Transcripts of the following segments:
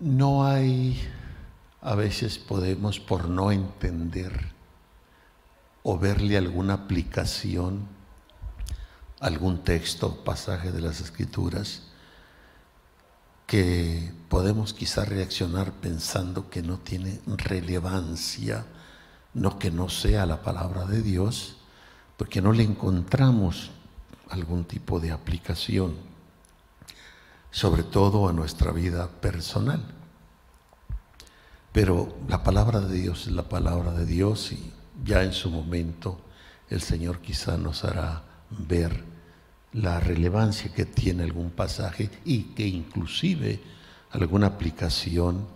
No hay, a veces podemos por no entender o verle alguna aplicación, algún texto, pasaje de las escrituras, que podemos quizá reaccionar pensando que no tiene relevancia, no que no sea la palabra de Dios, porque no le encontramos algún tipo de aplicación, sobre todo a nuestra vida personal. Pero la palabra de Dios es la palabra de Dios y ya en su momento el Señor quizá nos hará ver la relevancia que tiene algún pasaje y que inclusive alguna aplicación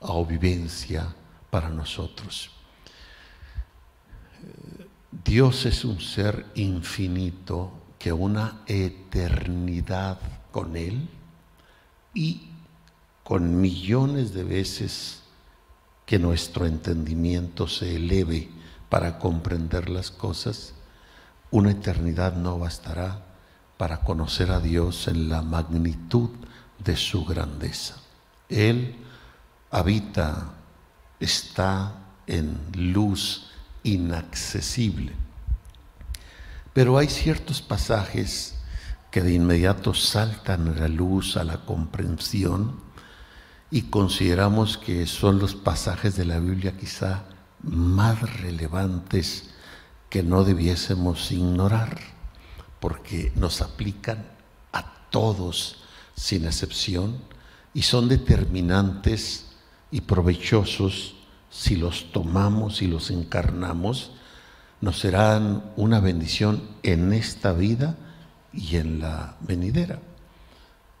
o vivencia para nosotros. Dios es un ser infinito que una eternidad con Él y con millones de veces que nuestro entendimiento se eleve para comprender las cosas, una eternidad no bastará para conocer a Dios en la magnitud de su grandeza. Él habita, está en luz inaccesible. Pero hay ciertos pasajes que de inmediato saltan a la luz, a la comprensión, y consideramos que son los pasajes de la Biblia quizá más relevantes que no debiésemos ignorar, porque nos aplican a todos sin excepción y son determinantes y provechosos si los tomamos y los encarnamos, nos serán una bendición en esta vida y en la venidera.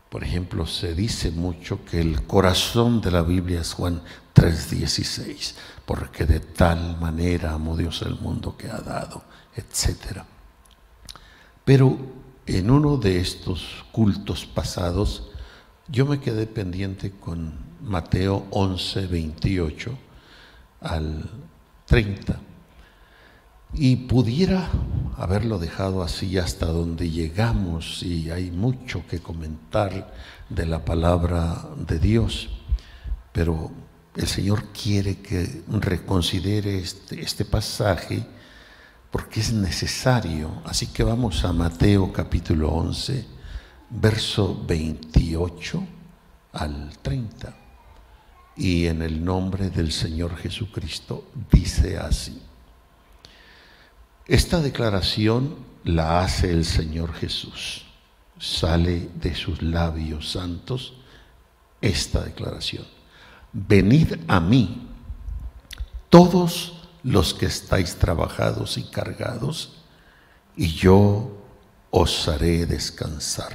Por ejemplo, se dice mucho que el corazón de la Biblia es Juan 3:16, porque de tal manera amó Dios el mundo que ha dado, etc. Pero en uno de estos cultos pasados, yo me quedé pendiente con Mateo 11:28 al 30. Y pudiera haberlo dejado así hasta donde llegamos y hay mucho que comentar de la palabra de Dios, pero el Señor quiere que reconsidere este, este pasaje porque es necesario. Así que vamos a Mateo capítulo 11, verso 28 al 30 y en el nombre del Señor Jesucristo dice así. Esta declaración la hace el Señor Jesús. Sale de sus labios santos esta declaración. Venid a mí, todos los que estáis trabajados y cargados, y yo os haré descansar.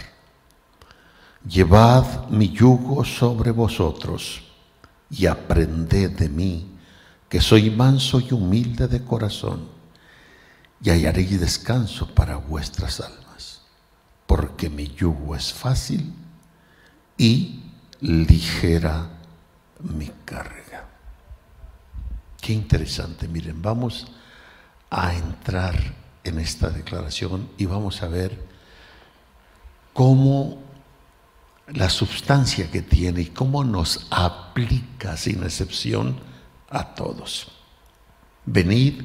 Llevad mi yugo sobre vosotros y aprended de mí, que soy manso y humilde de corazón, y hallaréis descanso para vuestras almas, porque mi yugo es fácil y ligera mi carga. Qué interesante, miren, vamos a entrar en esta declaración y vamos a ver cómo la sustancia que tiene y cómo nos aplica sin excepción a todos. Venid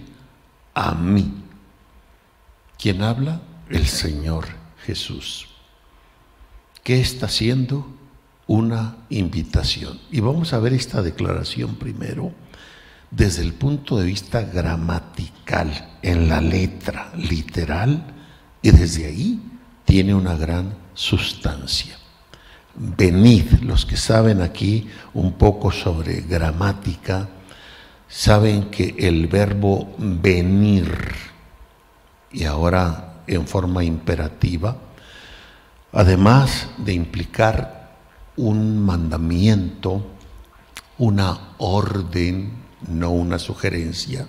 a mí. ¿Quién habla? El Señor Jesús. ¿Qué está haciendo? Una invitación. Y vamos a ver esta declaración primero desde el punto de vista gramatical, en la letra literal, y desde ahí tiene una gran sustancia venid, los que saben aquí un poco sobre gramática, saben que el verbo venir, y ahora en forma imperativa, además de implicar un mandamiento, una orden, no una sugerencia,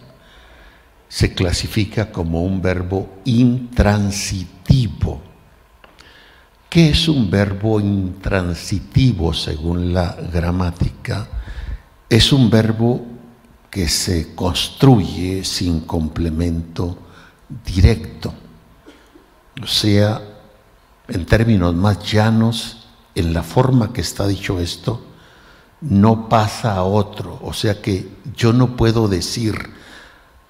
se clasifica como un verbo intransitivo ¿Qué es un verbo intransitivo según la gramática? Es un verbo que se construye sin complemento directo. O sea, en términos más llanos, en la forma que está dicho esto, no pasa a otro. O sea que yo no puedo decir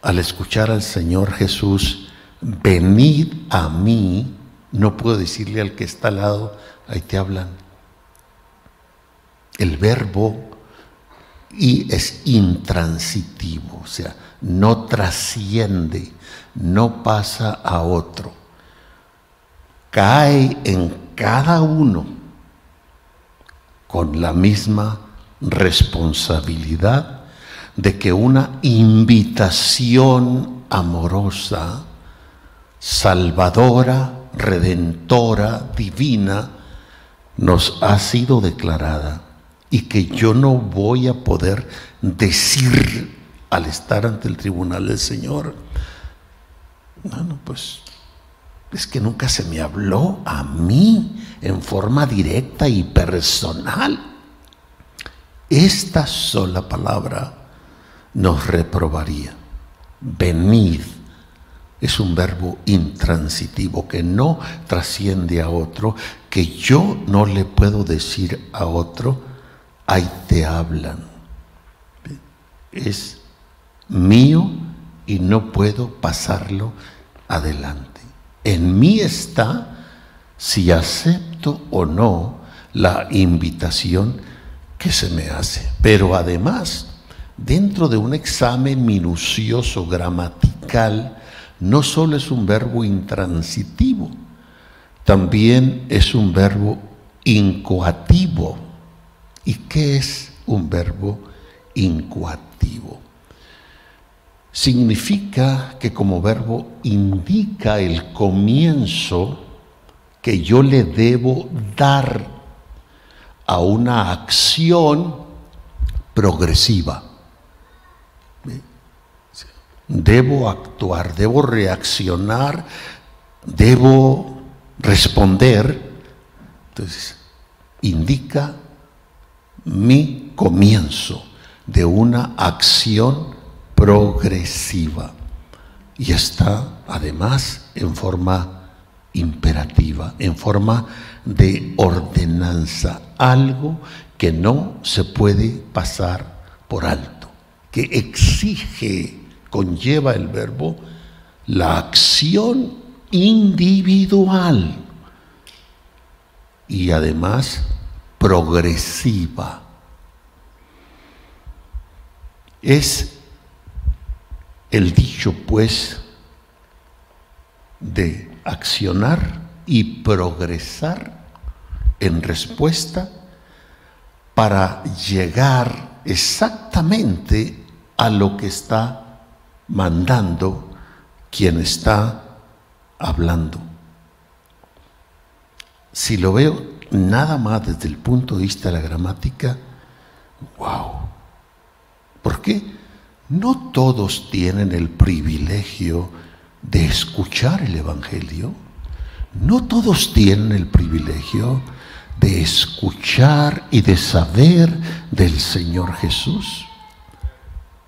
al escuchar al Señor Jesús, venid a mí, no puedo decirle al que está al lado, ahí te hablan. El verbo y es intransitivo, o sea, no trasciende, no pasa a otro. Cae en cada uno con la misma responsabilidad de que una invitación amorosa, salvadora, redentora, divina, nos ha sido declarada y que yo no voy a poder decir al estar ante el tribunal del Señor, bueno, pues es que nunca se me habló a mí en forma directa y personal. Esta sola palabra nos reprobaría. Venid es un verbo intransitivo que no trasciende a otro, que yo no le puedo decir a otro, ahí te hablan. Es mío y no puedo pasarlo adelante. En mí está si acepto o no la invitación que se me hace. Pero además, dentro de un examen minucioso gramatical, no solo es un verbo intransitivo, también es un verbo incoativo. ¿Y qué es un verbo incoativo? Significa que como verbo indica el comienzo que yo le debo dar a una acción progresiva. Debo actuar, debo reaccionar, debo responder. Entonces, indica mi comienzo de una acción progresiva. Y está además en forma imperativa, en forma de ordenanza, algo que no se puede pasar por alto, que exige conlleva el verbo la acción individual y además progresiva. Es el dicho, pues, de accionar y progresar en respuesta para llegar exactamente a lo que está mandando quien está hablando. Si lo veo nada más desde el punto de vista de la gramática, wow. ¿Por qué? No todos tienen el privilegio de escuchar el Evangelio. No todos tienen el privilegio de escuchar y de saber del Señor Jesús.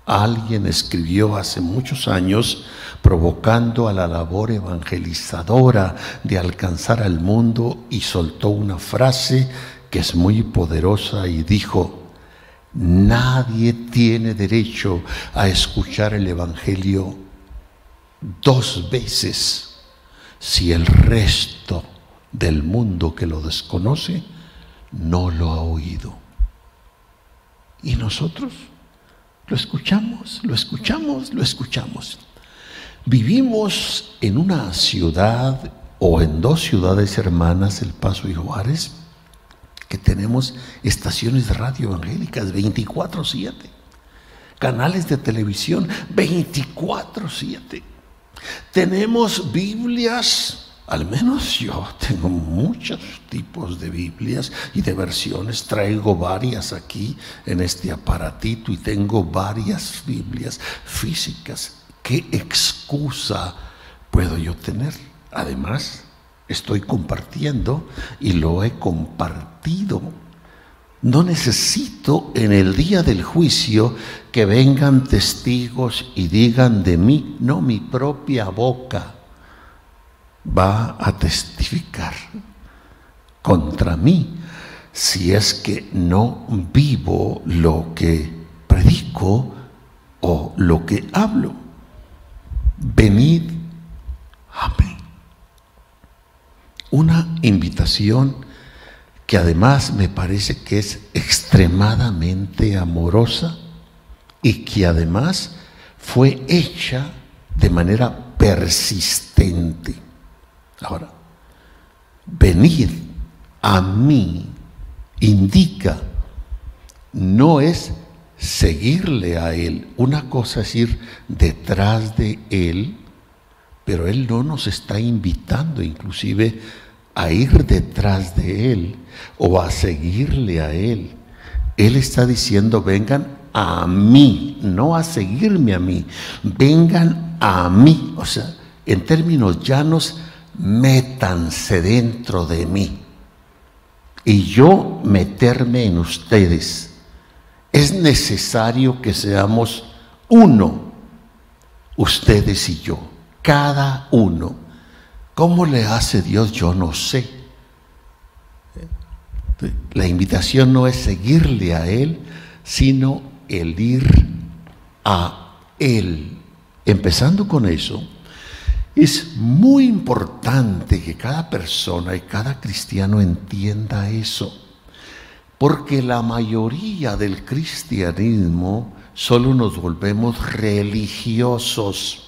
Alguien escribió hace muchos años provocando a la labor evangelizadora de alcanzar al mundo y soltó una frase que es muy poderosa y dijo, nadie tiene derecho a escuchar el Evangelio dos veces si el resto del mundo que lo desconoce no lo ha oído. ¿Y nosotros? Lo escuchamos, lo escuchamos, lo escuchamos. Vivimos en una ciudad o en dos ciudades hermanas, El Paso y Juárez, tenemos estaciones de radio evangélicas 24/7, canales de televisión 24/7. Tenemos Biblias al menos yo tengo muchos tipos de Biblias y de versiones. Traigo varias aquí en este aparatito y tengo varias Biblias físicas. ¿Qué excusa puedo yo tener? Además, estoy compartiendo y lo he compartido. No necesito en el día del juicio que vengan testigos y digan de mí, no mi propia boca va a testificar contra mí si es que no vivo lo que predico o lo que hablo. Venid a mí. Una invitación que además me parece que es extremadamente amorosa y que además fue hecha de manera persistente. Ahora, venir a mí indica, no es seguirle a Él. Una cosa es ir detrás de Él, pero Él no nos está invitando inclusive a ir detrás de Él o a seguirle a Él. Él está diciendo, vengan a mí, no a seguirme a mí, vengan a mí. O sea, en términos llanos, métanse dentro de mí y yo meterme en ustedes. Es necesario que seamos uno, ustedes y yo, cada uno. ¿Cómo le hace Dios? Yo no sé. La invitación no es seguirle a Él, sino el ir a Él. Empezando con eso, es muy importante que cada persona y cada cristiano entienda eso, porque la mayoría del cristianismo solo nos volvemos religiosos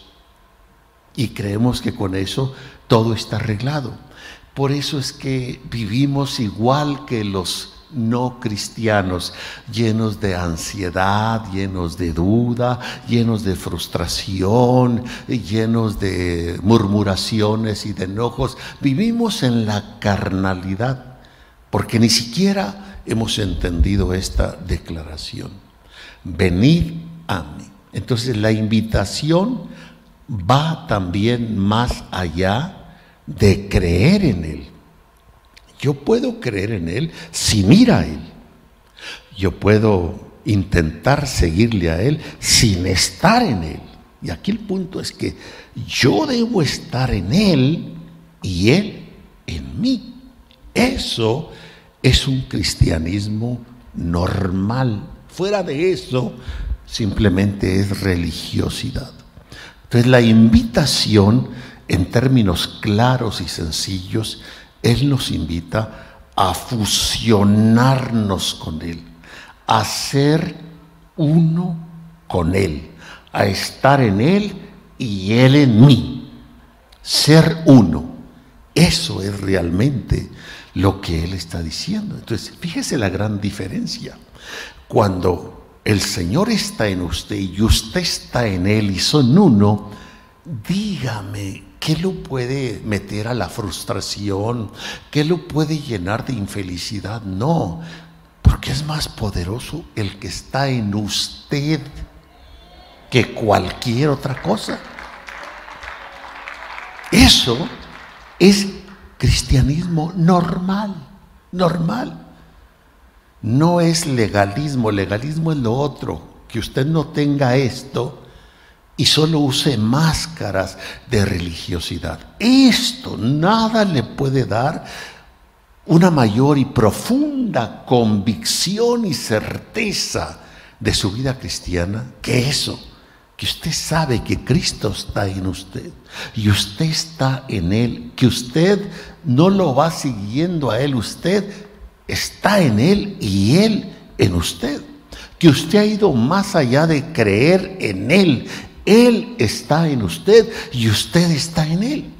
y creemos que con eso todo está arreglado. Por eso es que vivimos igual que los no cristianos, llenos de ansiedad, llenos de duda, llenos de frustración, llenos de murmuraciones y de enojos. Vivimos en la carnalidad, porque ni siquiera hemos entendido esta declaración. Venid a mí. Entonces la invitación va también más allá de creer en Él yo puedo creer en Él sin ir a Él. Yo puedo intentar seguirle a Él sin estar en Él. Y aquí el punto es que yo debo estar en Él y Él en mí. Eso es un cristianismo normal. Fuera de eso, simplemente es religiosidad. Entonces la invitación en términos claros y sencillos él nos invita a fusionarnos con Él, a ser uno con Él, a estar en Él y Él en mí. Ser uno. Eso es realmente lo que Él está diciendo. Entonces, fíjese la gran diferencia. Cuando el Señor está en usted y usted está en Él y son uno, dígame ¿Qué lo puede meter a la frustración? ¿Qué lo puede llenar de infelicidad? No, porque es más poderoso el que está en usted que cualquier otra cosa. Eso es cristianismo normal, normal. No es legalismo, legalismo es lo otro. Que usted no tenga esto y solo use máscaras de religiosidad. Esto nada le puede dar una mayor y profunda convicción y certeza de su vida cristiana que eso, que usted sabe que Cristo está en usted y usted está en Él, que usted no lo va siguiendo a Él, usted está en Él y Él en usted que usted ha ido más allá de creer en Él, él está en usted y usted está en Él.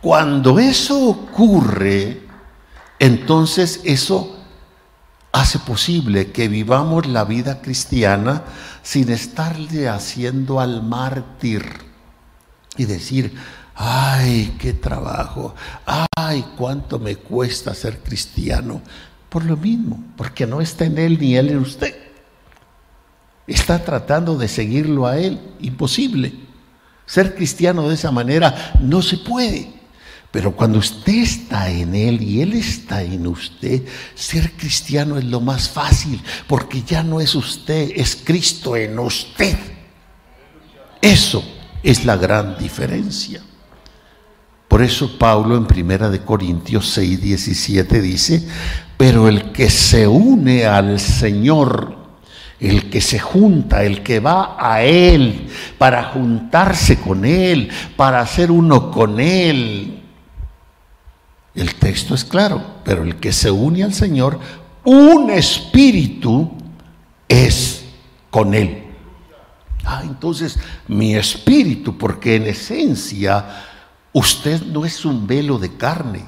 Cuando eso ocurre, entonces eso hace posible que vivamos la vida cristiana sin estarle haciendo al mártir y decir, ay, qué trabajo, ay, cuánto me cuesta ser cristiano. Por lo mismo, porque no está en Él ni Él en usted está tratando de seguirlo a Él. Imposible. Ser cristiano de esa manera no se puede. Pero cuando usted está en Él y Él está en usted, ser cristiano es lo más fácil, porque ya no es usted, es Cristo en usted. Eso es la gran diferencia. Por eso Pablo en Primera de Corintios 6, 17 dice, pero el que se une al Señor, el que se junta, el que va a Él para juntarse con Él, para hacer uno con Él. El texto es claro, pero el que se une al Señor, un espíritu es con Él. Ah, entonces mi espíritu, porque en esencia usted no es un velo de carne.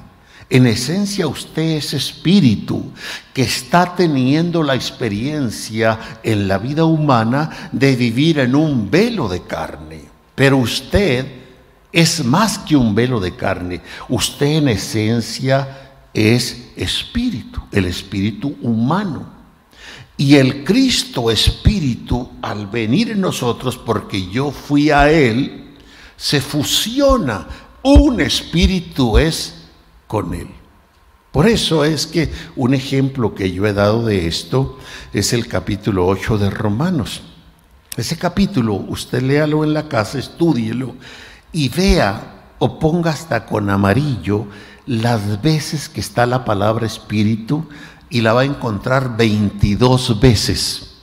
En esencia usted es espíritu que está teniendo la experiencia en la vida humana de vivir en un velo de carne. Pero usted es más que un velo de carne. Usted en esencia es espíritu, el espíritu humano. Y el Cristo Espíritu, al venir en nosotros, porque yo fui a Él, se fusiona. Un espíritu es con Él. Por eso es que un ejemplo que yo he dado de esto es el capítulo 8 de Romanos. Ese capítulo, usted léalo en la casa, estúdielo y vea o ponga hasta con amarillo las veces que está la palabra espíritu y la va a encontrar 22 veces.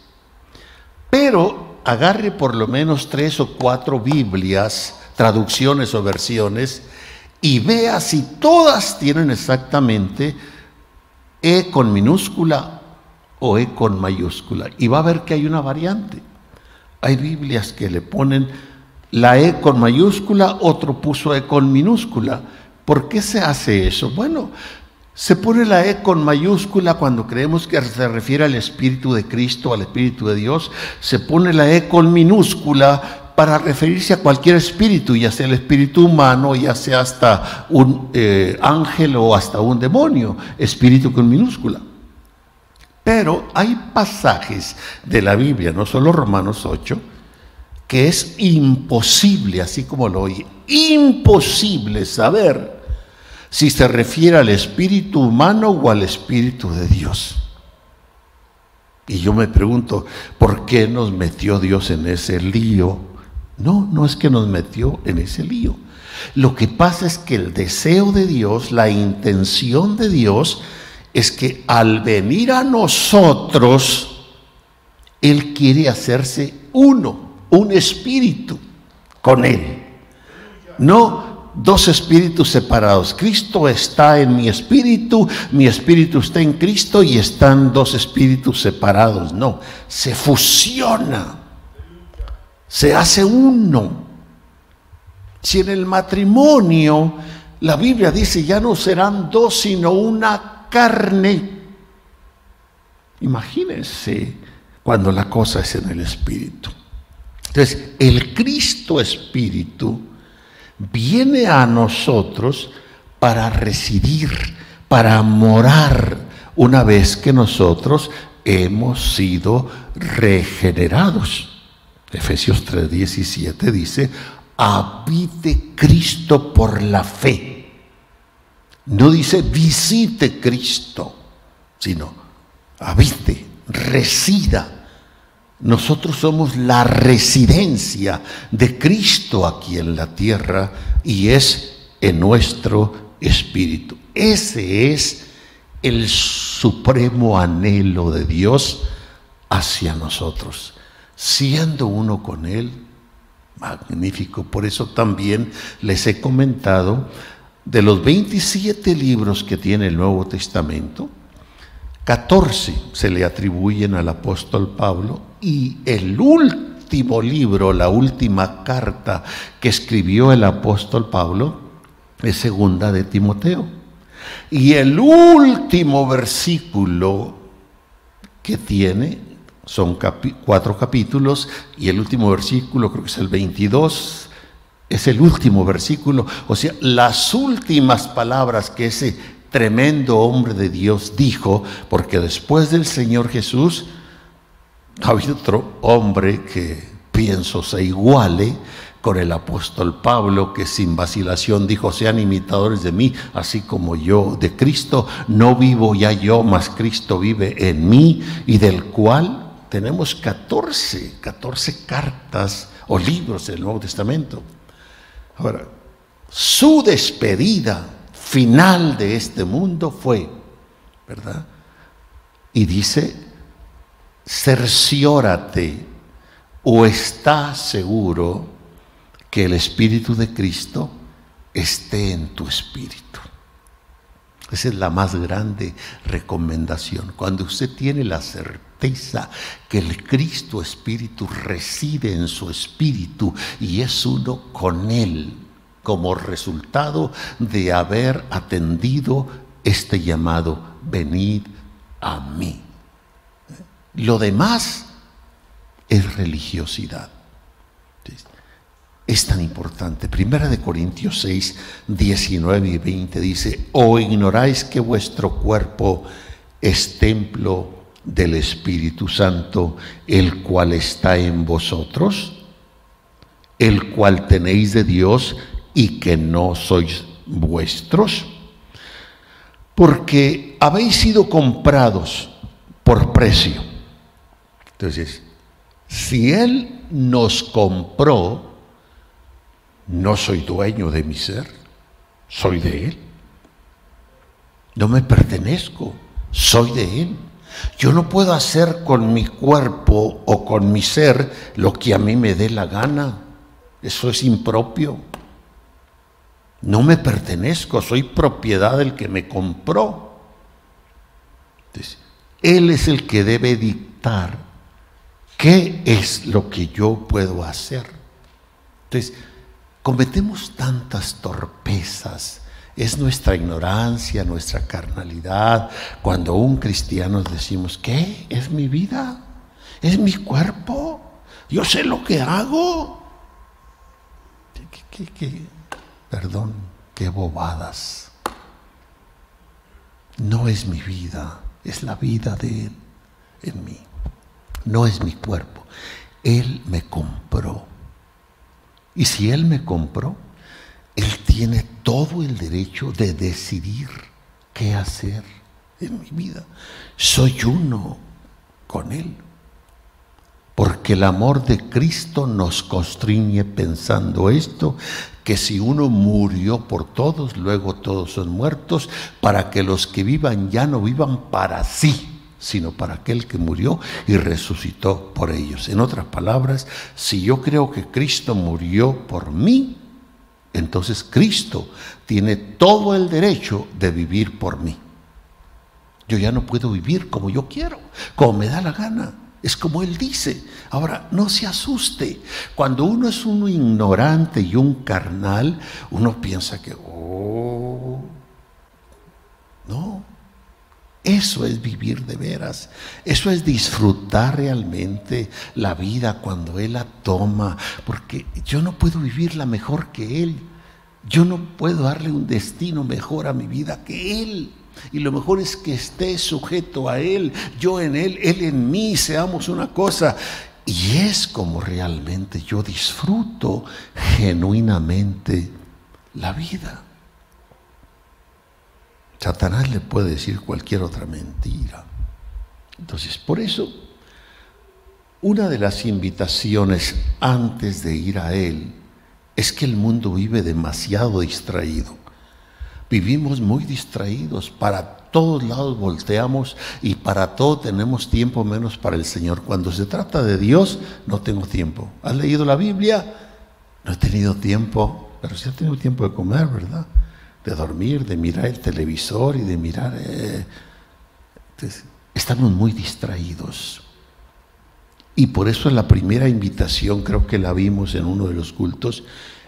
Pero agarre por lo menos tres o cuatro Biblias, traducciones o versiones y vea si todas tienen exactamente E con minúscula o E con mayúscula. Y va a ver que hay una variante. Hay Biblias que le ponen la E con mayúscula, otro puso E con minúscula. ¿Por qué se hace eso? Bueno, se pone la E con mayúscula cuando creemos que se refiere al Espíritu de Cristo, al Espíritu de Dios. Se pone la E con minúscula para referirse a cualquier espíritu, ya sea el espíritu humano, ya sea hasta un eh, ángel o hasta un demonio, espíritu con minúscula. Pero hay pasajes de la Biblia, no solo Romanos 8, que es imposible, así como lo oye, imposible saber si se refiere al espíritu humano o al espíritu de Dios. Y yo me pregunto, ¿por qué nos metió Dios en ese lío? No, no es que nos metió en ese lío. Lo que pasa es que el deseo de Dios, la intención de Dios, es que al venir a nosotros, Él quiere hacerse uno, un espíritu con Él. No dos espíritus separados. Cristo está en mi espíritu, mi espíritu está en Cristo y están dos espíritus separados. No, se fusiona se hace uno. Si en el matrimonio la Biblia dice ya no serán dos, sino una carne. Imagínense cuando la cosa es en el Espíritu. Entonces, el Cristo Espíritu viene a nosotros para residir, para morar, una vez que nosotros hemos sido regenerados. Efesios 3:17 dice, habite Cristo por la fe. No dice visite Cristo, sino habite, resida. Nosotros somos la residencia de Cristo aquí en la tierra y es en nuestro espíritu. Ese es el supremo anhelo de Dios hacia nosotros siendo uno con Él. Magnífico. Por eso también les he comentado de los 27 libros que tiene el Nuevo Testamento, 14 se le atribuyen al apóstol Pablo y el último libro, la última carta que escribió el apóstol Pablo es segunda de Timoteo. Y el último versículo que tiene son cuatro capítulos y el último versículo, creo que es el 22, es el último versículo. O sea, las últimas palabras que ese tremendo hombre de Dios dijo, porque después del Señor Jesús ha habido otro hombre que pienso se iguale con el apóstol Pablo, que sin vacilación dijo, sean imitadores de mí, así como yo de Cristo, no vivo ya yo, mas Cristo vive en mí, y del cual tenemos 14, 14 cartas o libros del Nuevo Testamento. Ahora, su despedida final de este mundo fue, ¿verdad? Y dice, cerciórate o está seguro que el Espíritu de Cristo esté en tu espíritu. Esa es la más grande recomendación. Cuando usted tiene la certeza que el Cristo Espíritu reside en su espíritu y es uno con Él, como resultado de haber atendido este llamado, venid a mí. Lo demás es religiosidad es tan importante. Primera de Corintios 6, 19 y 20 dice, o ignoráis que vuestro cuerpo es templo del Espíritu Santo, el cual está en vosotros, el cual tenéis de Dios y que no sois vuestros, porque habéis sido comprados por precio. Entonces, si Él nos compró, no soy dueño de mi ser, soy de Él. No me pertenezco, soy de Él. Yo no puedo hacer con mi cuerpo o con mi ser lo que a mí me dé la gana. Eso es impropio. No me pertenezco, soy propiedad del que me compró. él es el que debe dictar qué es lo que yo puedo hacer. Entonces, cometemos tantas torpezas. Es nuestra ignorancia, nuestra carnalidad. Cuando un cristiano decimos, ¿qué? ¿Es mi vida? ¿Es mi cuerpo? Yo sé lo que hago. Perdón, qué bobadas. No es mi vida, es la vida de Él en mí. No es mi cuerpo. Él me compró. Y si Él me compró, Él tiene todo el derecho de decidir qué hacer en mi vida. Soy uno con Él. Porque el amor de Cristo nos constriñe pensando esto, que si uno murió por todos, luego todos son muertos, para que los que vivan ya no vivan para sí, sino para aquel que murió y resucitó por ellos. En otras palabras, si yo creo que Cristo murió por mí, entonces Cristo tiene todo el derecho de vivir por mí. Yo ya no puedo vivir como yo quiero, como me da la gana. Es como Él dice. Ahora, no se asuste. Cuando uno es un ignorante y un carnal, uno piensa que, oh, no, eso es vivir de veras. Eso es disfrutar realmente la vida cuando Él la toma. Porque yo no puedo vivirla mejor que Él. Yo no puedo darle un destino mejor a mi vida que Él. Y lo mejor es que esté sujeto a Él, yo en Él, Él en mí, seamos una cosa. Y es como realmente yo disfruto genuinamente la vida. Satanás le puede decir cualquier otra mentira. Entonces, por eso, una de las invitaciones antes de ir a Él es que el mundo vive demasiado distraído. Vivimos muy distraídos, para todos lados volteamos y para todo tenemos tiempo menos para el Señor. Cuando se trata de Dios, no tengo tiempo. ¿Has leído la Biblia? No he tenido tiempo, pero sí he tenido tiempo de comer, ¿verdad? de dormir, de mirar el televisor y de mirar... Eh, estamos muy distraídos. Y por eso la primera invitación, creo que la vimos en uno de los cultos,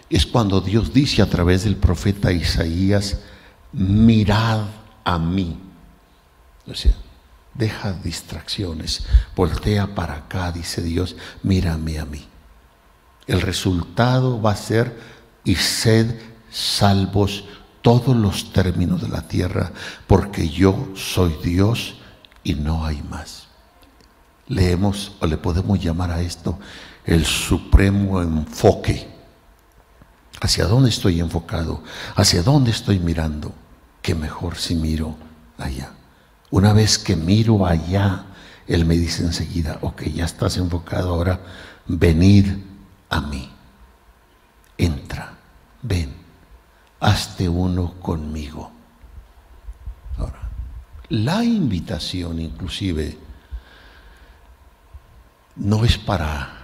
es cuando Dios dice a través del profeta Isaías, mirad a mí. O sea, deja distracciones, voltea para acá, dice Dios, mírame a mí. El resultado va a ser, y sed salvos todos los términos de la tierra, porque yo soy Dios y no hay más. Leemos o le podemos llamar a esto el supremo enfoque. ¿Hacia dónde estoy enfocado? ¿Hacia dónde estoy mirando? Qué mejor si miro allá. Una vez que miro allá, Él me dice enseguida, ok, ya estás enfocado ahora, venid a mí. Entra, ven hazte uno conmigo. Ahora, la invitación inclusive no es para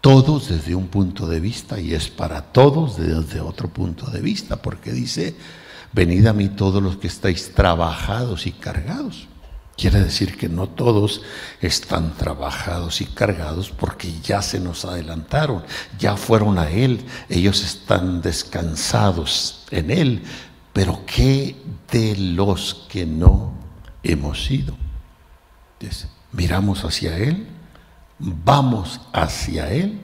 todos desde un punto de vista y es para todos desde otro punto de vista, porque dice, venid a mí todos los que estáis trabajados y cargados. Quiere decir que no todos están trabajados y cargados porque ya se nos adelantaron, ya fueron a Él, ellos están descansados en Él, pero ¿qué de los que no hemos ido? miramos hacia Él, vamos hacia Él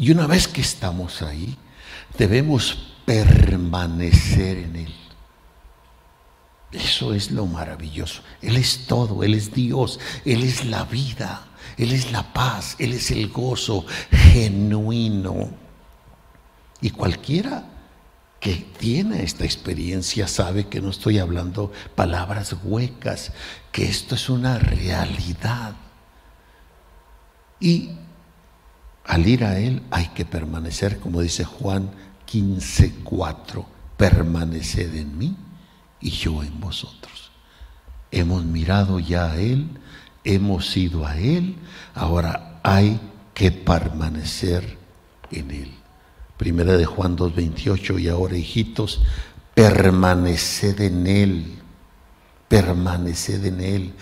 y una vez que estamos ahí, debemos permanecer en Él. Eso es lo maravilloso. Él es todo, Él es Dios, Él es la vida, Él es la paz, Él es el gozo genuino. Y cualquiera que tiene esta experiencia sabe que no estoy hablando palabras huecas, que esto es una realidad. Y al ir a Él hay que permanecer, como dice Juan 15:4, permaneced en mí y yo en vosotros. Hemos mirado ya a Él, hemos ido a Él, ahora hay que permanecer en Él. Primera de Juan 2.28 y ahora hijitos, permaneced en Él, permaneced en Él,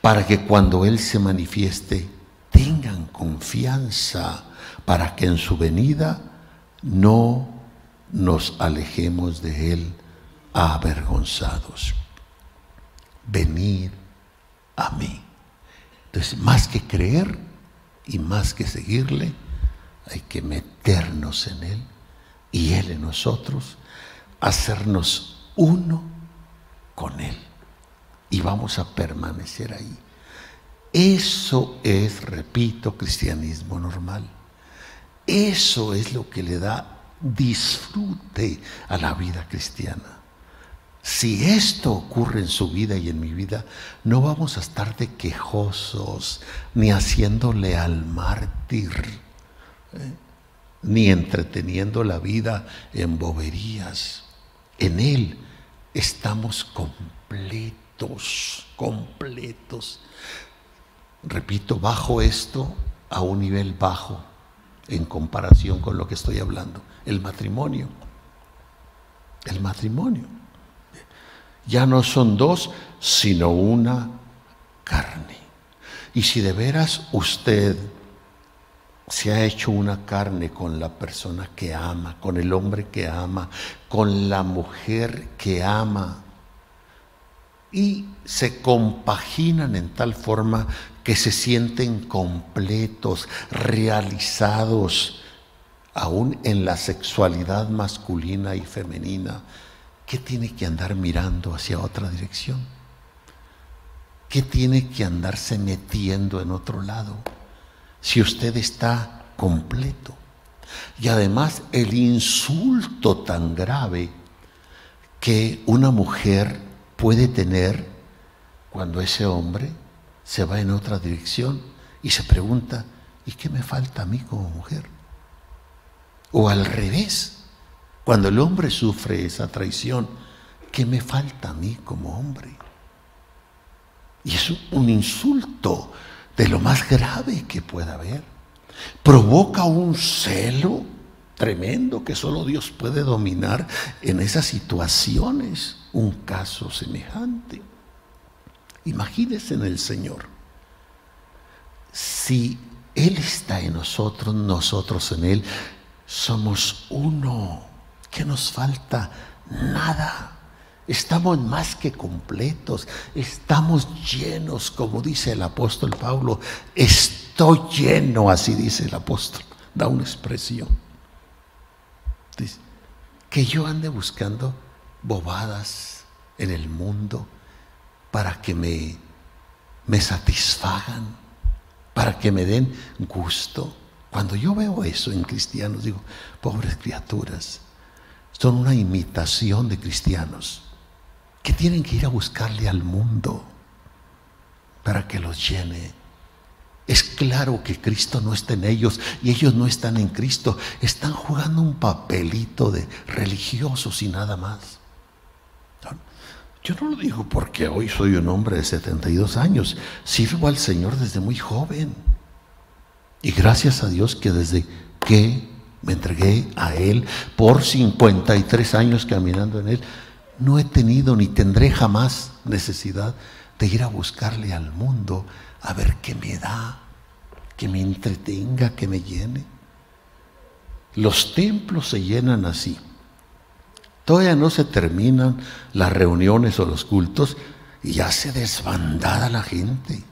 para que cuando Él se manifieste tengan confianza, para que en su venida no nos alejemos de Él avergonzados. Venid a mí. Entonces, más que creer y más que seguirle, hay que meternos en Él y Él en nosotros, hacernos uno con Él. Y vamos a permanecer ahí. Eso es, repito, cristianismo normal. Eso es lo que le da disfrute a la vida cristiana. Si esto ocurre en su vida y en mi vida, no vamos a estar de quejosos, ni haciéndole al mártir, ¿eh? ni entreteniendo la vida en boberías. En Él estamos completos, completos. Repito, bajo esto a un nivel bajo en comparación con lo que estoy hablando, el matrimonio. El matrimonio ya no son dos, sino una carne. Y si de veras usted se ha hecho una carne con la persona que ama, con el hombre que ama, con la mujer que ama, y se compaginan en tal forma que se sienten completos, realizados, aún en la sexualidad masculina y femenina, ¿qué tiene que andar mirando hacia otra dirección? ¿Qué tiene que andarse metiendo en otro lado? Si usted está completo. Y además el insulto tan grave que una mujer puede tener cuando ese hombre se va en otra dirección y se pregunta, ¿y qué me falta a mí como mujer? O al revés, cuando el hombre sufre esa traición, ¿qué me falta a mí como hombre? Y es un insulto de lo más grave que pueda haber. Provoca un celo tremendo que solo Dios puede dominar en esas situaciones. Un caso semejante. Imagínese en el Señor. Si Él está en nosotros, nosotros en Él, somos uno. ¿Qué nos falta? Nada. Estamos más que completos, estamos llenos, como dice el apóstol Pablo, estoy lleno, así dice el apóstol, da una expresión. Que yo ande buscando bobadas en el mundo para que me, me satisfagan, para que me den gusto. Cuando yo veo eso en cristianos, digo, pobres criaturas, son una imitación de cristianos que tienen que ir a buscarle al mundo para que los llene. Es claro que Cristo no está en ellos y ellos no están en Cristo. Están jugando un papelito de religiosos y nada más. Yo no lo digo porque hoy soy un hombre de 72 años. Sirvo al Señor desde muy joven. Y gracias a Dios que desde que me entregué a Él por 53 años caminando en Él, no he tenido ni tendré jamás necesidad de ir a buscarle al mundo a ver qué me da, que me entretenga, que me llene. Los templos se llenan así. Todavía no se terminan las reuniones o los cultos y ya se desbandada la gente.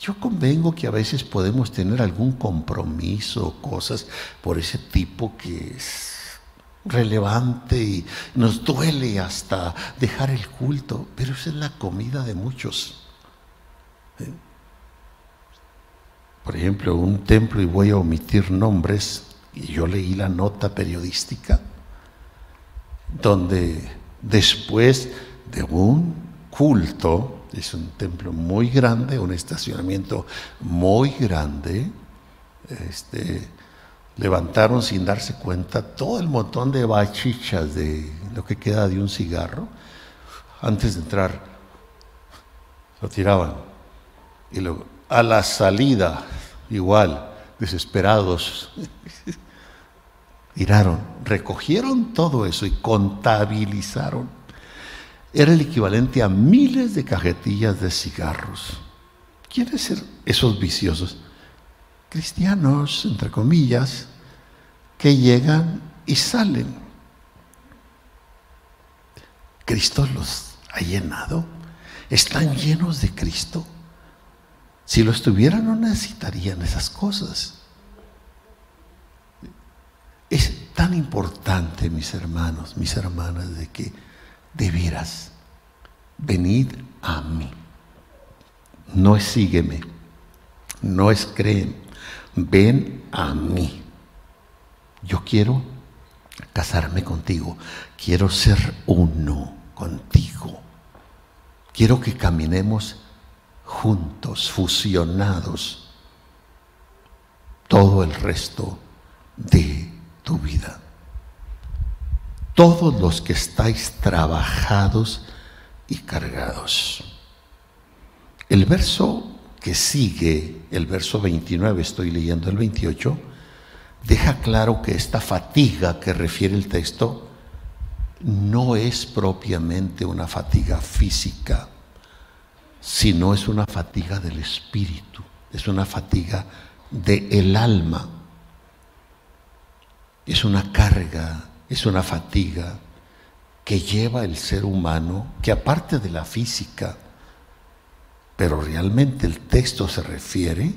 Yo convengo que a veces podemos tener algún compromiso o cosas por ese tipo que es relevante y nos duele hasta dejar el culto, pero esa es la comida de muchos. ¿Eh? Por ejemplo, un templo, y voy a omitir nombres, y yo leí la nota periodística, donde después de un culto, es un templo muy grande, un estacionamiento muy grande, este, levantaron sin darse cuenta todo el montón de bachichas de lo que queda de un cigarro. Antes de entrar, lo tiraban. Y luego, a la salida, igual, desesperados, tiraron, recogieron todo eso y contabilizaron. Era el equivalente a miles de cajetillas de cigarros. ¿Quiénes ser esos viciosos? cristianos, entre comillas, que llegan y salen. Cristo los ha llenado. Están llenos de Cristo. Si lo estuvieran no necesitarían esas cosas. Es tan importante, mis hermanos, mis hermanas, de que de veras, venid a mí. No es sígueme, no es creen, ven a mí. Yo quiero casarme contigo, quiero ser uno contigo. Quiero que caminemos juntos, fusionados, todo el resto de tu vida. Todos los que estáis trabajados y cargados. El verso que sigue el verso 29, estoy leyendo el 28, deja claro que esta fatiga que refiere el texto no es propiamente una fatiga física, sino es una fatiga del espíritu, es una fatiga del el alma, es una carga, es una fatiga que lleva el ser humano, que aparte de la física, pero realmente el texto se refiere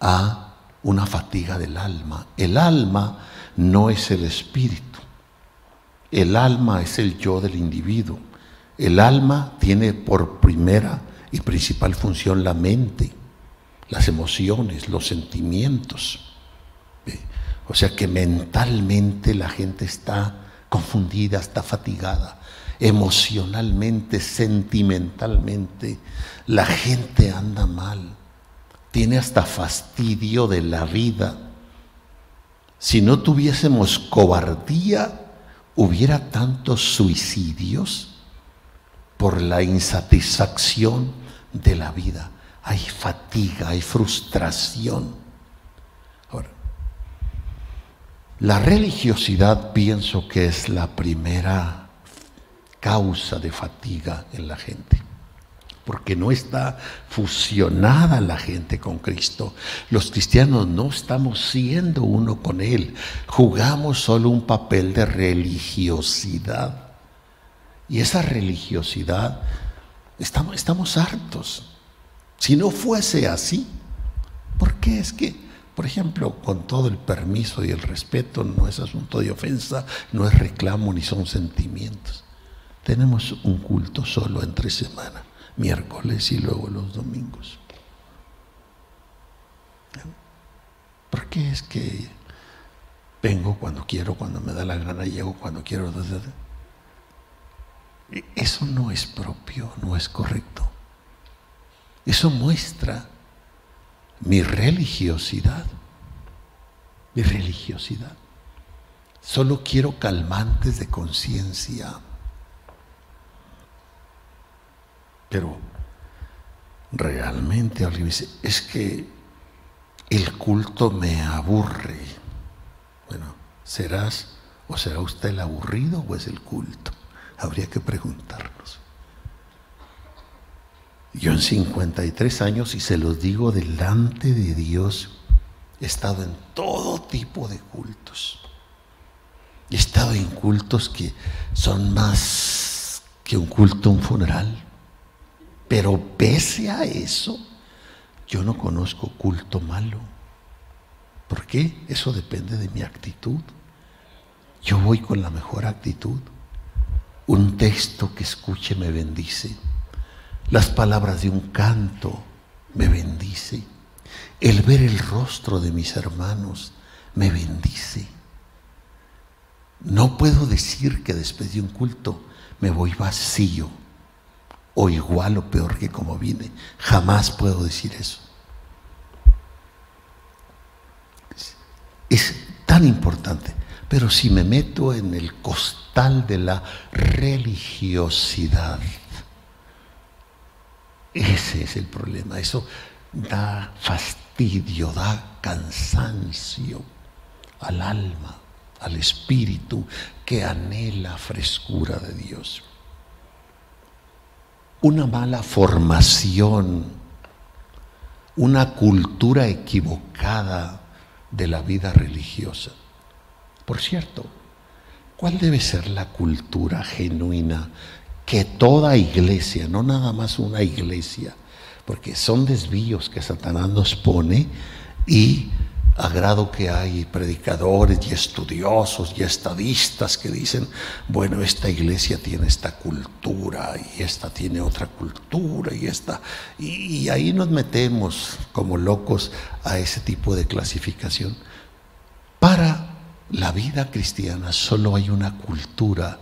a una fatiga del alma. El alma no es el espíritu. El alma es el yo del individuo. El alma tiene por primera y principal función la mente, las emociones, los sentimientos. O sea que mentalmente la gente está confundida, está fatigada emocionalmente, sentimentalmente, la gente anda mal, tiene hasta fastidio de la vida. Si no tuviésemos cobardía, hubiera tantos suicidios por la insatisfacción de la vida. Hay fatiga, hay frustración. Ahora, la religiosidad pienso que es la primera causa de fatiga en la gente. Porque no está fusionada la gente con Cristo. Los cristianos no estamos siendo uno con Él. Jugamos solo un papel de religiosidad. Y esa religiosidad, estamos, estamos hartos. Si no fuese así, ¿por qué es que, por ejemplo, con todo el permiso y el respeto, no es asunto de ofensa, no es reclamo ni son sentimientos? Tenemos un culto solo entre semana, miércoles y luego los domingos. ¿Por qué es que vengo cuando quiero, cuando me da la gana, llego cuando quiero? Eso no es propio, no es correcto. Eso muestra mi religiosidad. Mi religiosidad. Solo quiero calmantes de conciencia. Pero realmente alguien dice, es que el culto me aburre. Bueno, ¿serás o será usted el aburrido o es el culto? Habría que preguntarnos. Yo en 53 años, y se los digo delante de Dios, he estado en todo tipo de cultos. He estado en cultos que son más que un culto, un funeral. Pero pese a eso, yo no conozco culto malo. ¿Por qué? Eso depende de mi actitud. Yo voy con la mejor actitud. Un texto que escuche me bendice. Las palabras de un canto me bendice. El ver el rostro de mis hermanos me bendice. No puedo decir que después de un culto me voy vacío o igual o peor que como vine. Jamás puedo decir eso. Es tan importante. Pero si me meto en el costal de la religiosidad, ese es el problema. Eso da fastidio, da cansancio al alma, al espíritu que anhela frescura de Dios una mala formación, una cultura equivocada de la vida religiosa. Por cierto, ¿cuál debe ser la cultura genuina que toda iglesia, no nada más una iglesia, porque son desvíos que Satanás nos pone y agrado que hay predicadores y estudiosos y estadistas que dicen, bueno, esta iglesia tiene esta cultura y esta tiene otra cultura y esta, y, ahí nos metemos como locos a ese tipo de clasificación. Para la vida cristiana solo hay una cultura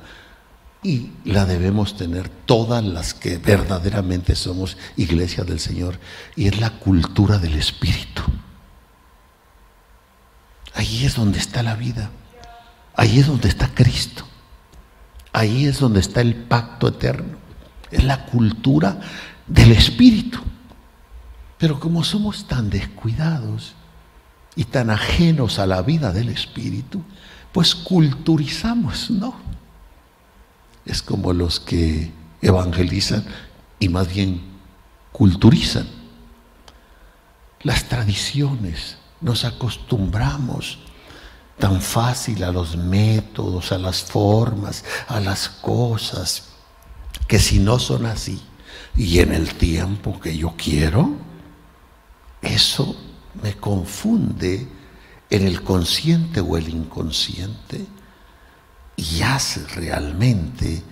y la debemos tener todas las que verdaderamente somos iglesia del Señor y es la cultura del Espíritu. Ahí es donde está la vida. Ahí es donde está Cristo. Ahí es donde está el pacto eterno. Es la cultura del Espíritu. Pero como somos tan descuidados y tan ajenos a la vida del Espíritu, pues culturizamos, ¿no? Es como los que evangelizan y más bien culturizan. Las tradiciones, nos acostumbramos tan fácil a los métodos, a las formas, a las cosas, que si no son así y en el tiempo que yo quiero, eso me confunde en el consciente o el inconsciente y hace realmente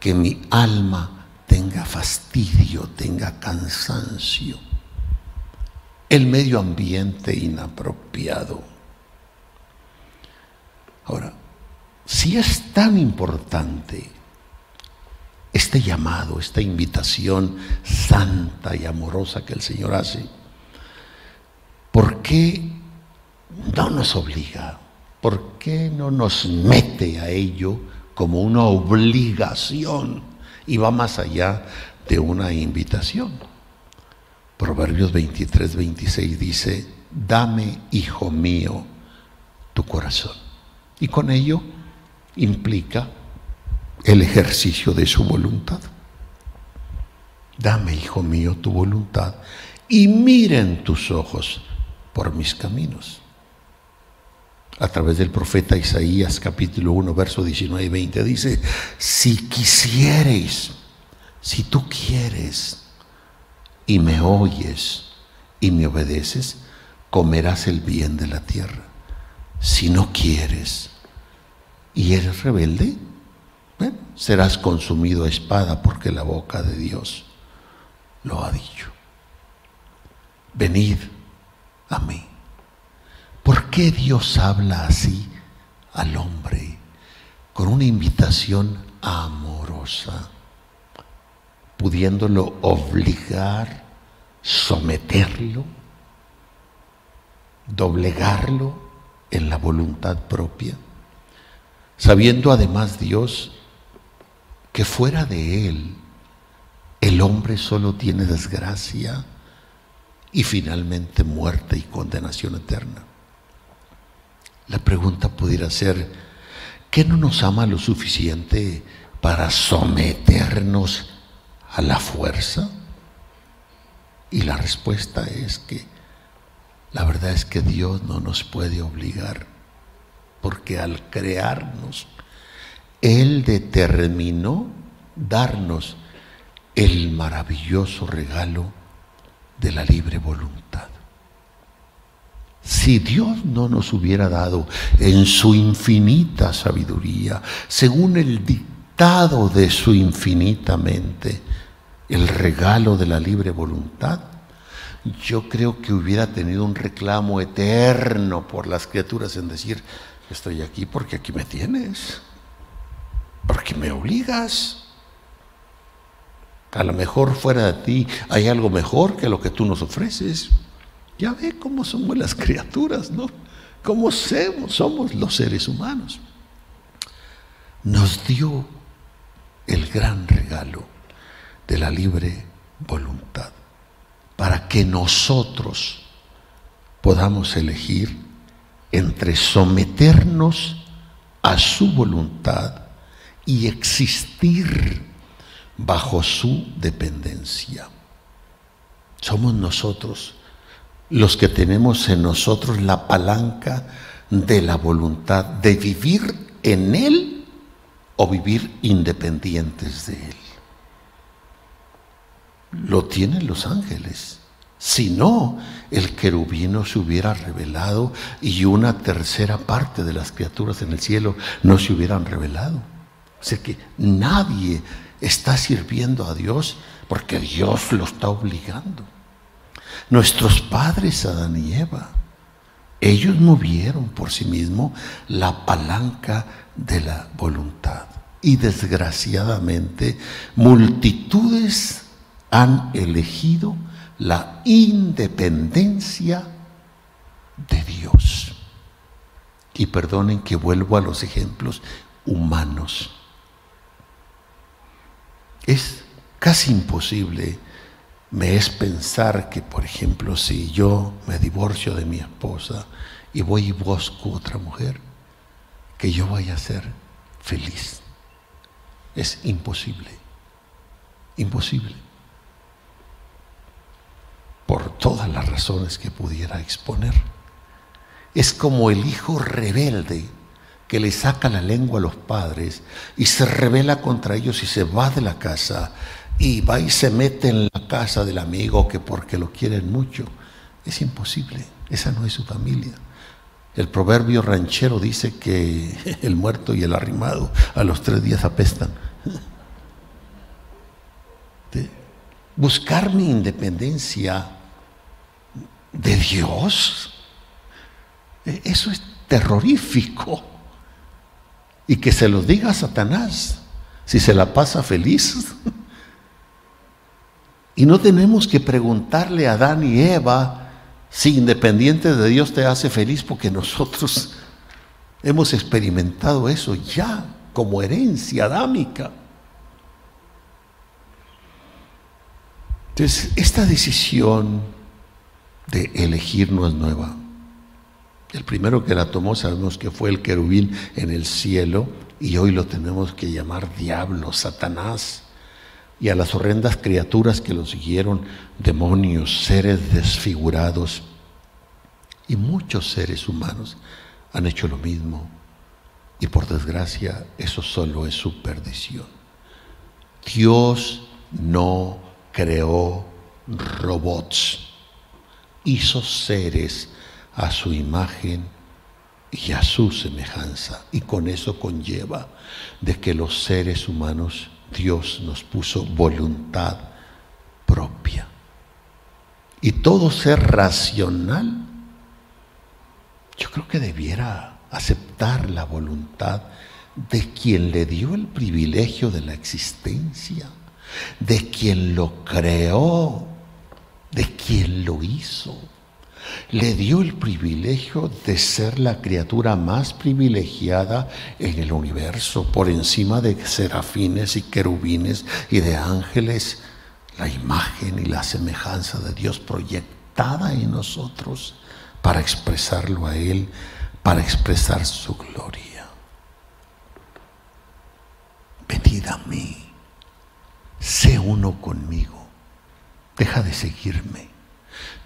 que mi alma tenga fastidio, tenga cansancio el medio ambiente inapropiado. Ahora, si es tan importante este llamado, esta invitación santa y amorosa que el Señor hace, ¿por qué no nos obliga? ¿Por qué no nos mete a ello como una obligación y va más allá de una invitación? Proverbios 23, 26 dice, dame, hijo mío, tu corazón. Y con ello implica el ejercicio de su voluntad. Dame, hijo mío, tu voluntad y miren tus ojos por mis caminos. A través del profeta Isaías capítulo 1, verso 19 y 20 dice, si quisiereis, si tú quieres, y me oyes y me obedeces, comerás el bien de la tierra. Si no quieres y eres rebelde, serás consumido a espada porque la boca de Dios lo ha dicho. Venid a mí. ¿Por qué Dios habla así al hombre con una invitación amorosa? pudiéndolo obligar someterlo, doblegarlo en la voluntad propia, sabiendo además Dios que fuera de Él el hombre solo tiene desgracia y finalmente muerte y condenación eterna. La pregunta pudiera ser, ¿qué no nos ama lo suficiente para someternos a la fuerza? Y la respuesta es que la verdad es que Dios no nos puede obligar, porque al crearnos, Él determinó darnos el maravilloso regalo de la libre voluntad. Si Dios no nos hubiera dado en su infinita sabiduría, según el dictado de su infinita mente, el regalo de la libre voluntad, yo creo que hubiera tenido un reclamo eterno por las criaturas en decir, estoy aquí porque aquí me tienes, porque me obligas. A lo mejor fuera de ti hay algo mejor que lo que tú nos ofreces. Ya ve cómo somos las criaturas, ¿no? Cómo somos, los seres humanos. Nos dio el gran regalo de la libre voluntad para que nosotros podamos elegir entre someternos a su voluntad y existir bajo su dependencia. Somos nosotros los que tenemos en nosotros la palanca de la voluntad de vivir en Él o vivir independientes de Él lo tienen los ángeles. Si no, el querubino se hubiera revelado y una tercera parte de las criaturas en el cielo no se hubieran revelado. O sea que nadie está sirviendo a Dios porque Dios lo está obligando. Nuestros padres, Adán y Eva, ellos movieron por sí mismos la palanca de la voluntad. Y desgraciadamente, multitudes han elegido la independencia de Dios. Y perdonen que vuelvo a los ejemplos humanos. Es casi imposible, me es pensar que, por ejemplo, si yo me divorcio de mi esposa y voy y busco otra mujer, que yo vaya a ser feliz. Es imposible. Imposible por todas las razones que pudiera exponer. Es como el hijo rebelde que le saca la lengua a los padres y se revela contra ellos y se va de la casa y va y se mete en la casa del amigo que porque lo quieren mucho. Es imposible, esa no es su familia. El proverbio ranchero dice que el muerto y el arrimado a los tres días apestan. Buscar mi independencia de Dios. E, eso es terrorífico. Y que se lo diga a Satanás, si se la pasa feliz. Y no tenemos que preguntarle a Adán y Eva si independiente de Dios te hace feliz, porque nosotros hemos experimentado eso ya como herencia adámica. Entonces, esta decisión de elegir no es nueva. El primero que la tomó sabemos que fue el querubín en el cielo y hoy lo tenemos que llamar diablo, Satanás. Y a las horrendas criaturas que lo siguieron, demonios, seres desfigurados. Y muchos seres humanos han hecho lo mismo. Y por desgracia eso solo es su perdición. Dios no creó robots hizo seres a su imagen y a su semejanza. Y con eso conlleva de que los seres humanos, Dios nos puso voluntad propia. Y todo ser racional, yo creo que debiera aceptar la voluntad de quien le dio el privilegio de la existencia, de quien lo creó de quien lo hizo. Le dio el privilegio de ser la criatura más privilegiada en el universo, por encima de serafines y querubines y de ángeles, la imagen y la semejanza de Dios proyectada en nosotros para expresarlo a Él, para expresar su gloria. Venid a mí, sé uno conmigo, deja de seguirme,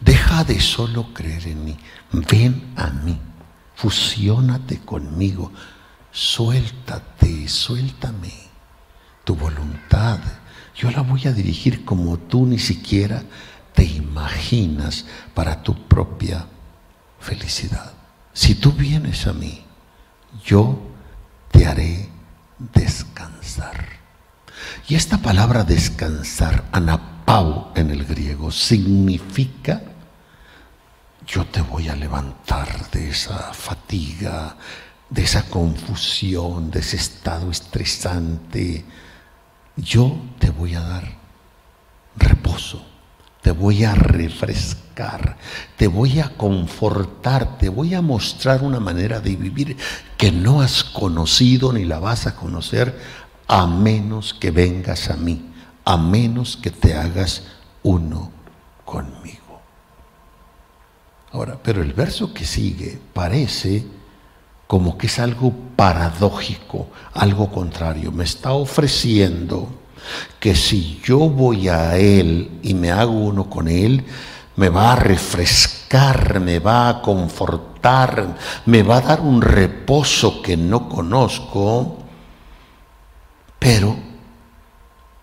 deja de solo creer en mí, ven a mí, fusiónate conmigo, suéltate, suéltame tu voluntad. Yo la voy a dirigir como tú ni siquiera te imaginas para tu propia felicidad. Si tú vienes a mí, yo te haré descansar. Y esta palabra descansar, en el griego, significa yo te voy a levantar de esa fatiga, de esa confusión, de ese estado estresante. Yo te voy a dar reposo, te voy a refrescar, te voy a confortar, te voy a mostrar una manera de vivir que no has conocido ni la vas a conocer a menos que vengas a mí, a menos que te hagas uno conmigo. Ahora, pero el verso que sigue parece como que es algo paradójico, algo contrario. Me está ofreciendo que si yo voy a Él y me hago uno con Él, me va a refrescar, me va a confortar, me va a dar un reposo que no conozco, pero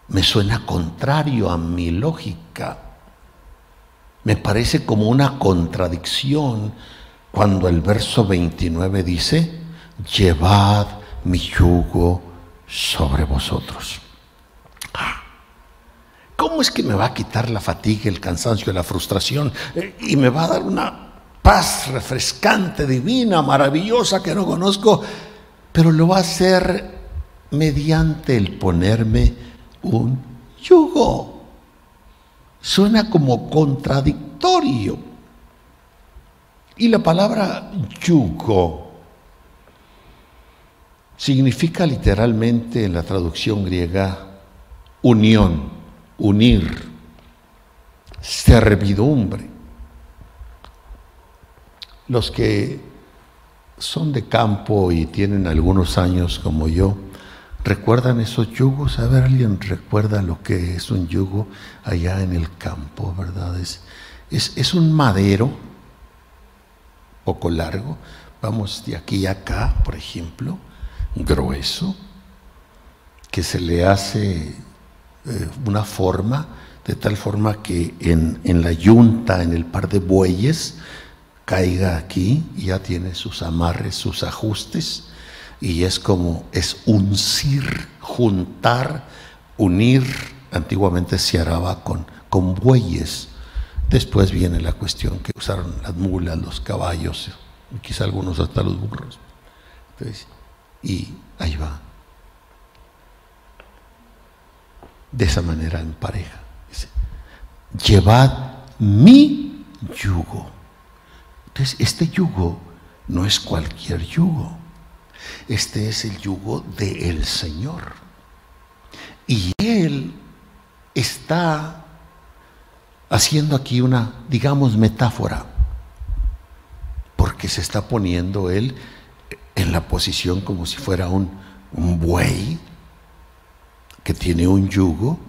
me suena contrario a mi lógica. Me parece como una contradicción cuando el verso 29 dice, llevad mi yugo sobre vosotros. ¿Cómo es que me va a quitar la fatiga, el cansancio, la frustración eh, y me va a dar una paz refrescante, divina, maravillosa que no conozco? Pero lo va a hacer mediante el ponerme un yugo. Suena como contradictorio. Y la palabra yugo significa literalmente en la traducción griega unión unir, servidumbre. Los que son de campo y tienen algunos años como yo, ¿recuerdan esos yugos? A ver, alguien recuerda lo que es un yugo allá en el campo, ¿verdad? Es, es, es un madero, poco largo, vamos de aquí a acá, por ejemplo, grueso, que se le hace eh, una forma, de tal forma que en, en, la yunta, en el par de bueyes, caiga aquí ya tiene sus amarres, sus ajustes, y es como, es uncir, juntar, unir, antiguamente se araba con, con bueyes. Después viene la cuestión que usaron las mulas, los caballos, quizá algunos hasta los burros. y ahí va, de esa manera en pareja. llevad mi yugo. Entonces, este yugo no es cualquier yugo. Este es el yugo del Señor. Y Él está haciendo aquí una, digamos, metáfora, porque se está poniendo Él en la posición como si fuera un, buey que tiene un yugo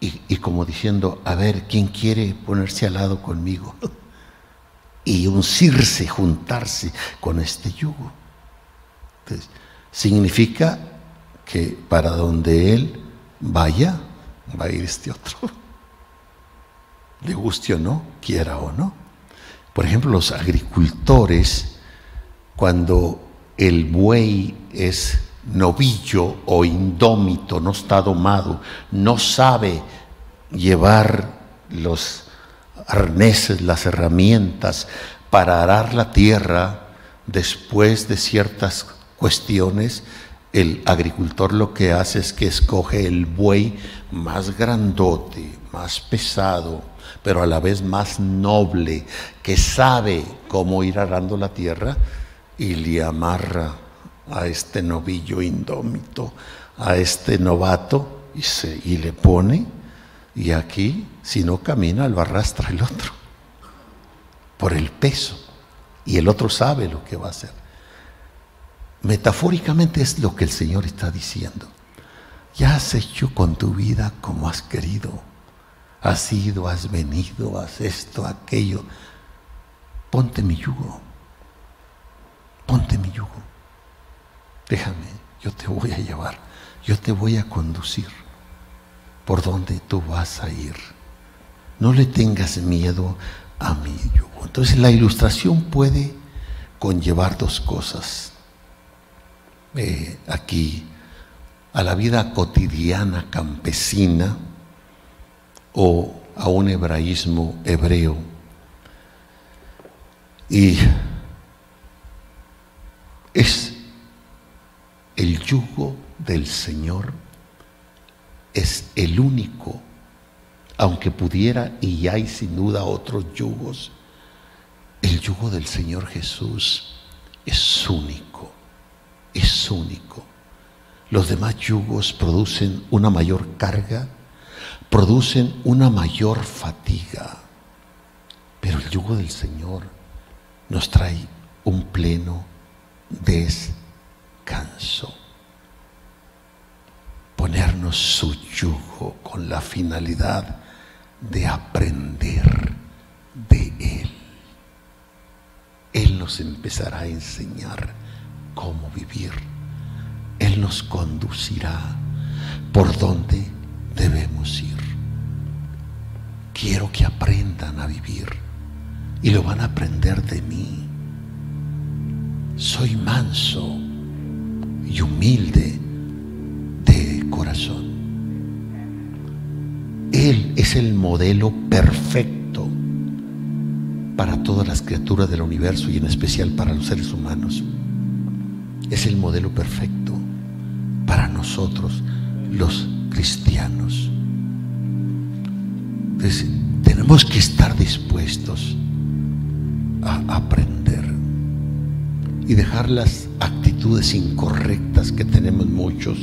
y, como diciendo, a ver, ¿quién quiere ponerse al lado conmigo? y uncirse, juntarse con este yugo. Significa que para donde Él vaya, va a ir este otro. Le guste o no, quiera o no. Por ejemplo, los agricultores, cuando el buey es novillo o indómito, no está domado, no sabe llevar los arneses, las herramientas para arar la tierra después de ciertas cuestiones, el agricultor lo que hace es que escoge el buey más grandote, más pesado, pero a la vez más noble, que sabe cómo ir arando la tierra y le amarra a este novillo indómito, a este novato y, se, y le pone, y aquí si no camina lo arrastra el otro, por el peso, y el otro sabe lo que va a hacer. Metafóricamente es lo que el Señor está diciendo. Ya has hecho con tu vida como has querido. Has ido, has venido, has esto, aquello. Ponte mi yugo. Ponte mi yugo. Déjame, yo te voy a llevar. Yo te voy a conducir por donde tú vas a ir. No le tengas miedo a mi yugo. Entonces la ilustración puede conllevar dos cosas. Eh, aquí a la vida cotidiana campesina o a un hebraísmo hebreo. Y es el yugo del Señor, es el único, aunque pudiera, y hay sin duda otros yugos, el yugo del Señor Jesús es único es único. Los demás yugos producen una mayor carga, producen una mayor fatiga, pero el yugo del Señor nos trae un pleno descanso. Ponernos su yugo con la finalidad de aprender de Él. Él nos empezará a enseñar cómo vivir. Él nos conducirá por donde debemos ir. Quiero que aprendan a vivir y lo van a aprender de mí. Soy manso y humilde de corazón. Él es el modelo perfecto para todas las criaturas del universo y en especial para los seres humanos es el modelo perfecto para nosotros los cristianos. Entonces, tenemos que estar dispuestos a aprender y dejar las actitudes incorrectas que tenemos muchos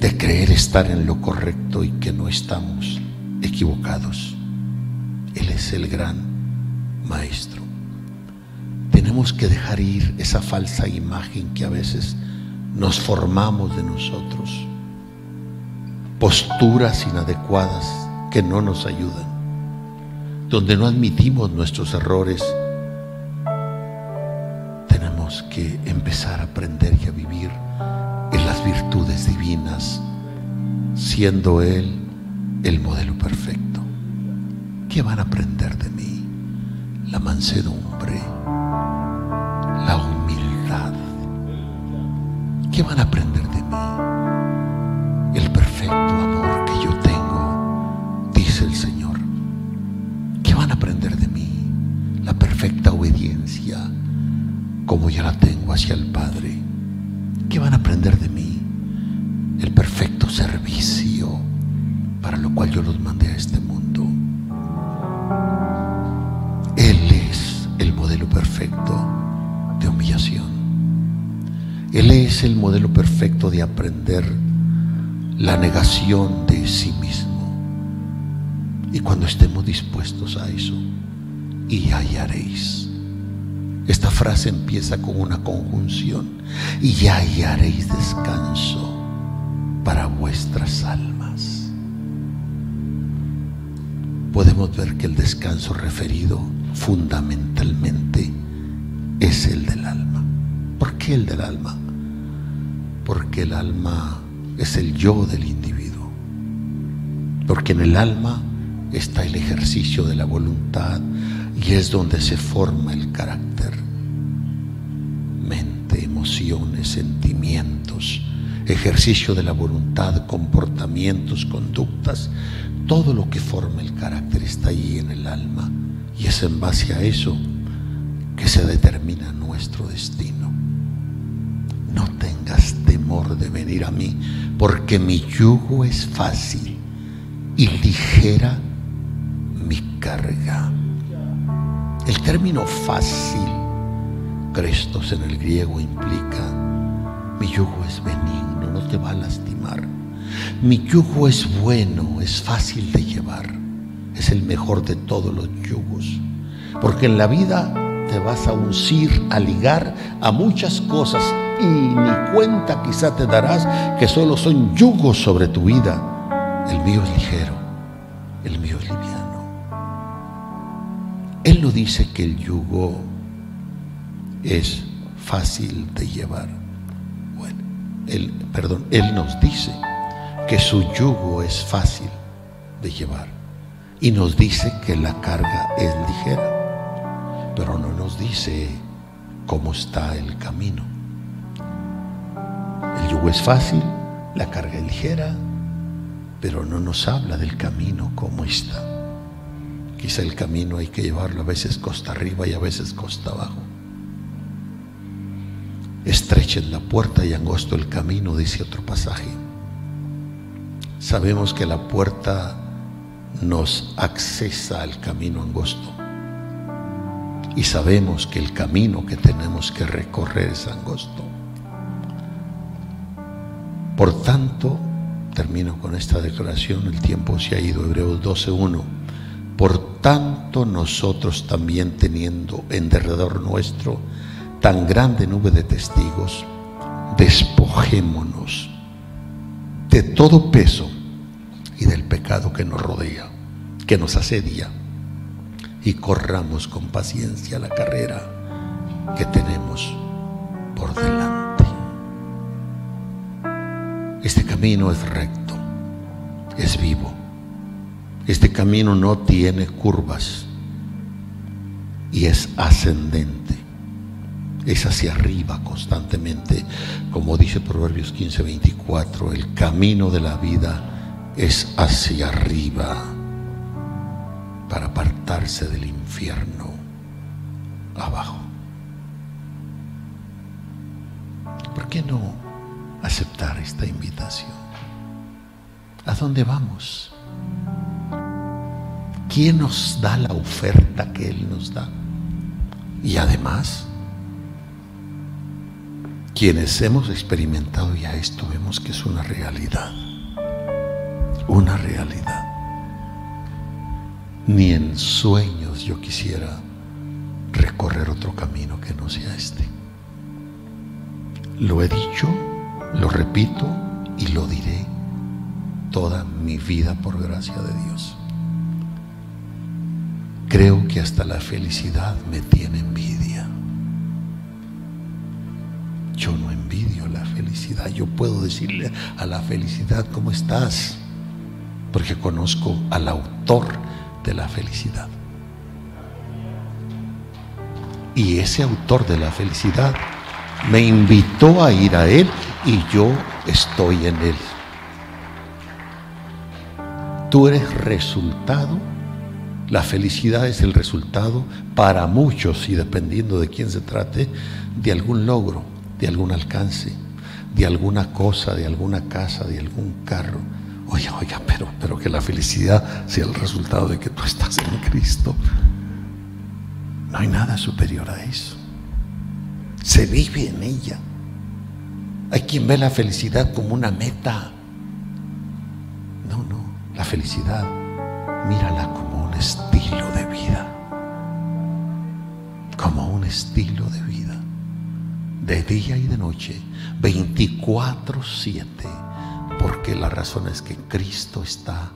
de creer estar en lo correcto y que no estamos equivocados. Él es el gran maestro tenemos que dejar ir esa falsa imagen que a veces nos formamos de nosotros, posturas inadecuadas que no nos ayudan, donde no admitimos nuestros errores. Tenemos que empezar a aprender y a vivir en las virtudes divinas, siendo Él el modelo perfecto. ¿Qué van a aprender de mí? La mansedumbre ¿Qué van a aprender de mí? El perfecto amor que yo tengo, dice el Señor. ¿Qué van a aprender de mí? La perfecta obediencia, como ya la tengo hacia el Padre. ¿Qué van a aprender de mí? Es el modelo perfecto de aprender la negación de sí mismo. Y cuando estemos dispuestos a eso, y hallaréis. Esta frase empieza con una conjunción. Y hallaréis descanso para vuestras almas. Podemos ver que el descanso referido fundamentalmente es el del alma. ¿Por qué el del alma? Porque el alma es el yo del individuo. Porque en el alma está el ejercicio de la voluntad y es donde se forma el carácter. Mente, emociones, sentimientos, ejercicio de la voluntad, comportamientos, conductas, todo lo que forma el carácter está allí en el alma y es en base a eso que se determina nuestro destino. No tengas temor de venir a mí, porque mi yugo es fácil y ligera mi carga. El término fácil, Crestos en el griego implica, mi yugo es benigno, no te va a lastimar. Mi yugo es bueno, es fácil de llevar, es el mejor de todos los yugos. Porque en la vida te vas a uncir, a ligar a muchas cosas y ni cuenta quizá te darás que solo son yugos sobre tu vida. El mío es ligero, el mío es liviano. Él no dice que el yugo es fácil de llevar. Bueno, perdón, Él nos dice que su yugo es fácil de llevar y nos dice que la carga es ligera, pero no nos dice cómo está el camino. El yugo es fácil, la carga es ligera, pero no nos habla del camino cómo está. Quizá el camino hay que llevarlo a veces costa arriba y a veces costa abajo. Estrecha la puerta y angosto el camino, dice otro pasaje. Sabemos que la puerta nos accesa al camino angosto. Y sabemos que el camino que tenemos que recorrer es angosto. Por tanto, termino con esta declaración, el tiempo se ha ido, Hebreos 12.1. Por tanto, nosotros también teniendo en derredor nuestro tan grande nube de testigos, despojémonos de todo peso y del pecado que nos rodea, que nos asedia, y corramos con paciencia la carrera que tenemos por delante. Este camino es recto, es vivo. Este camino no tiene curvas y es ascendente es hacia arriba constantemente. Como dice Proverbios 15, 24, el camino de la vida es hacia arriba para apartarse del infierno abajo. ¿Por qué no aceptar esta invitación? ¿A dónde vamos? ¿Quién nos da la oferta que Él nos da? Y además, quienes hemos experimentado ya esto, vemos que es una realidad. Una realidad. Ni en sueños yo quisiera recorrer otro camino que no sea este. Lo he dicho, lo repito y lo diré toda mi vida por gracia de Dios. Creo que hasta la felicidad me tiene envidia. Yo no envidio la felicidad. Yo puedo decirle a la felicidad, ¿cómo estás? Porque conozco al autor de la felicidad. Y ese autor de la felicidad me invitó a ir a Él y yo estoy en Él. Tú eres resultado, la felicidad es el resultado para muchos y dependiendo de quién se trate, de algún logro de algún alcance, de alguna cosa, de alguna casa, de algún carro. Oiga, oiga, pero, pero que la felicidad sea el resultado de que tú estás en Cristo. No hay nada superior a eso. Se vive en ella. Hay quien ve la felicidad como una meta. No, no, la felicidad, mírala como un estilo de vida. Como un estilo de vida de día y de noche, 24/7, porque la razón es que Cristo está